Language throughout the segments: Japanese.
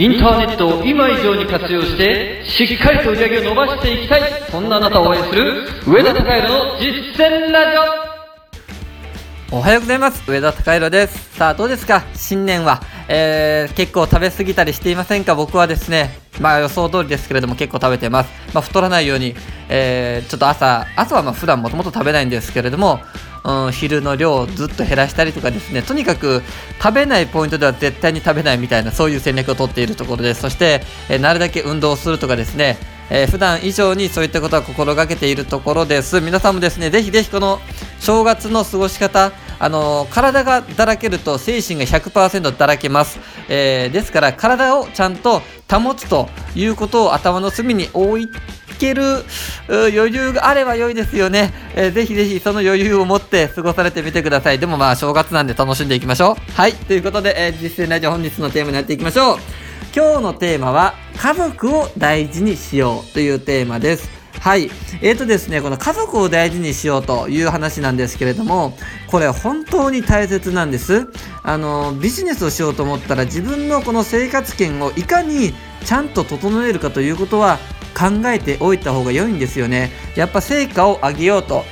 インターネットを今以上に活用して、しっかりと売り上げを伸ばしていきたい、そんなあなたを応援する、上田隆弘の実践ラジオ。おはようございます。上田隆弘です。さあどうですか？新年は、えー、結構食べ過ぎたりしていませんか？僕はですねまあ予想通りですけれども結構食べてます、まあ、太らないように、えー、ちょっと朝朝はまあ普段もともと食べないんですけれどもうん、昼の量をずっと減らしたりとかですね。とにかく食べないポイントでは絶対に食べないみたいなそういう戦略をとっているところですそして、え、なるだけ運動するとかですね。えー、普段以上にそういったことは心がけているところです。皆さんもですねぜひぜひこの正月の過ごし方あの、体がだらけると精神が100%だらけます、えー、ですから体をちゃんと保つということを頭の隅に置いてける余裕があれば良いですよね、えー、ぜひぜひその余裕を持って過ごされてみてください。でもまあ正月なんで楽しんでいきましょう。はい。ということで、えー、実践ラジオ本日のテーマにやっていきましょう。今日のテーマは家族を大事にしようというテーマです。はい。えーとですね、この家族を大事にしようという話なんですけれども、これ本当に大切なんです。あの、ビジネスをしようと思ったら自分のこの生活圏をいかにちゃんと整えるかということは考えておいた方が良いんですよね。やっぱ成果を上げようと。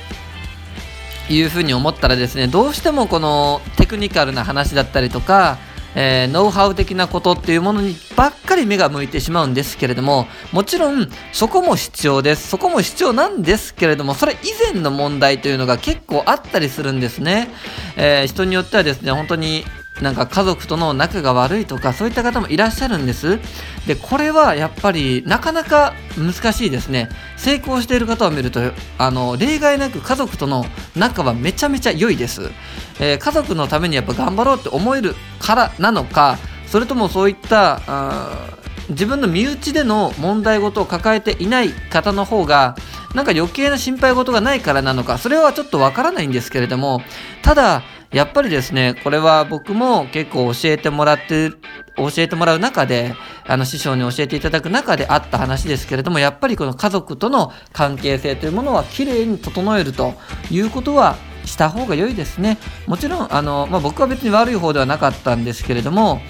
いうふうに思ったらですねどうしてもこのテクニカルな話だったりとかえー、ノウハウ的なことっていうものにばっかり目が向いてしまうんですけれどももちろんそこも必要ですそこも必要なんですけれどもそれ以前の問題というのが結構あったりするんですね、えー、人によってはですね本当になんか家族との仲が悪いとかそういった方もいらっしゃるんです。でこれはやっぱりなかなか難しいですね。成功している方を見るとあの例外なく家族との仲はめちゃめちゃ良いです、えー、家族のためにやっぱ頑張ろうって思えるからなのかそれともそういった自分の身内での問題事を抱えていない方の方がなんか余計な心配事がないからなのかそれはちょっとわからないんですけれどもただやっぱりですね、これは僕も結構教えてもらって、教えてもらう中で、あの師匠に教えていただく中であった話ですけれども、やっぱりこの家族との関係性というものは綺麗に整えるということはした方が良いですね。もちろん、あの、まあ、僕は別に悪い方ではなかったんですけれども、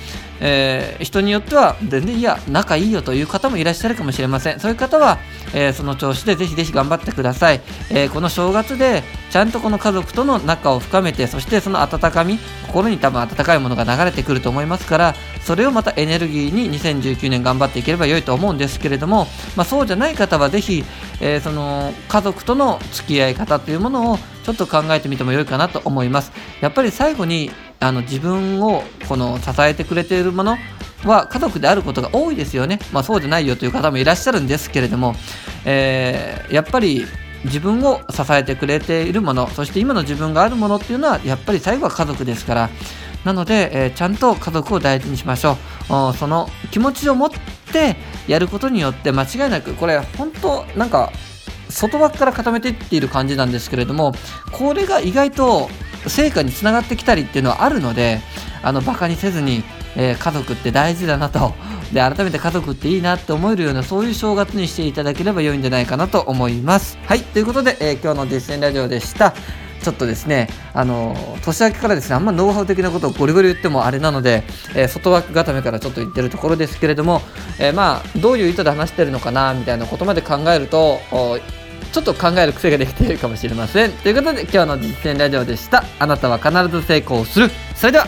えー、人によっては全然いや仲いいよという方もいらっしゃるかもしれませんそういう方は、えー、その調子でぜひぜひ頑張ってください、えー、この正月でちゃんとこの家族との仲を深めてそしてその温かみ心に多分温かいものが流れてくると思いますからそれをまたエネルギーに2019年頑張っていければ良いと思うんですけれども、まあ、そうじゃない方はぜひ、えー、その家族との付き合い方というものをちょっと考えてみても良いかなと思いますやっぱり最後にあの自分をこの支えてくれているものは家族であることが多いですよね。まあそうじゃないよという方もいらっしゃるんですけれども、えー、やっぱり自分を支えてくれているもの、そして今の自分があるものっていうのはやっぱり最後は家族ですから、なので、えー、ちゃんと家族を大事にしましょう。その気持ちを持ってやることによって間違いなく、これ本当なんか外枠から固めていっている感じなんですけれども、これが意外と成果につながってきたりっていうのはあるので、あの、バカにせずに、えー、家族って大事だなと、で、改めて家族っていいなって思えるような、そういう正月にしていただければ良いんじゃないかなと思います。はい、ということで、えー、今日の実践ラジオでした。ちょっとですね、あの、年明けからですね、あんまノウハウ的なことをゴリゴリ言ってもあれなので、えー、外枠固めからちょっと言ってるところですけれども、えー、まあ、どういう意図で話してるのかな、みたいなことまで考えると、ちょっと考える癖ができているかもしれません。ということで今日の実践ラジオでした。あなたは必ず成功する。それでは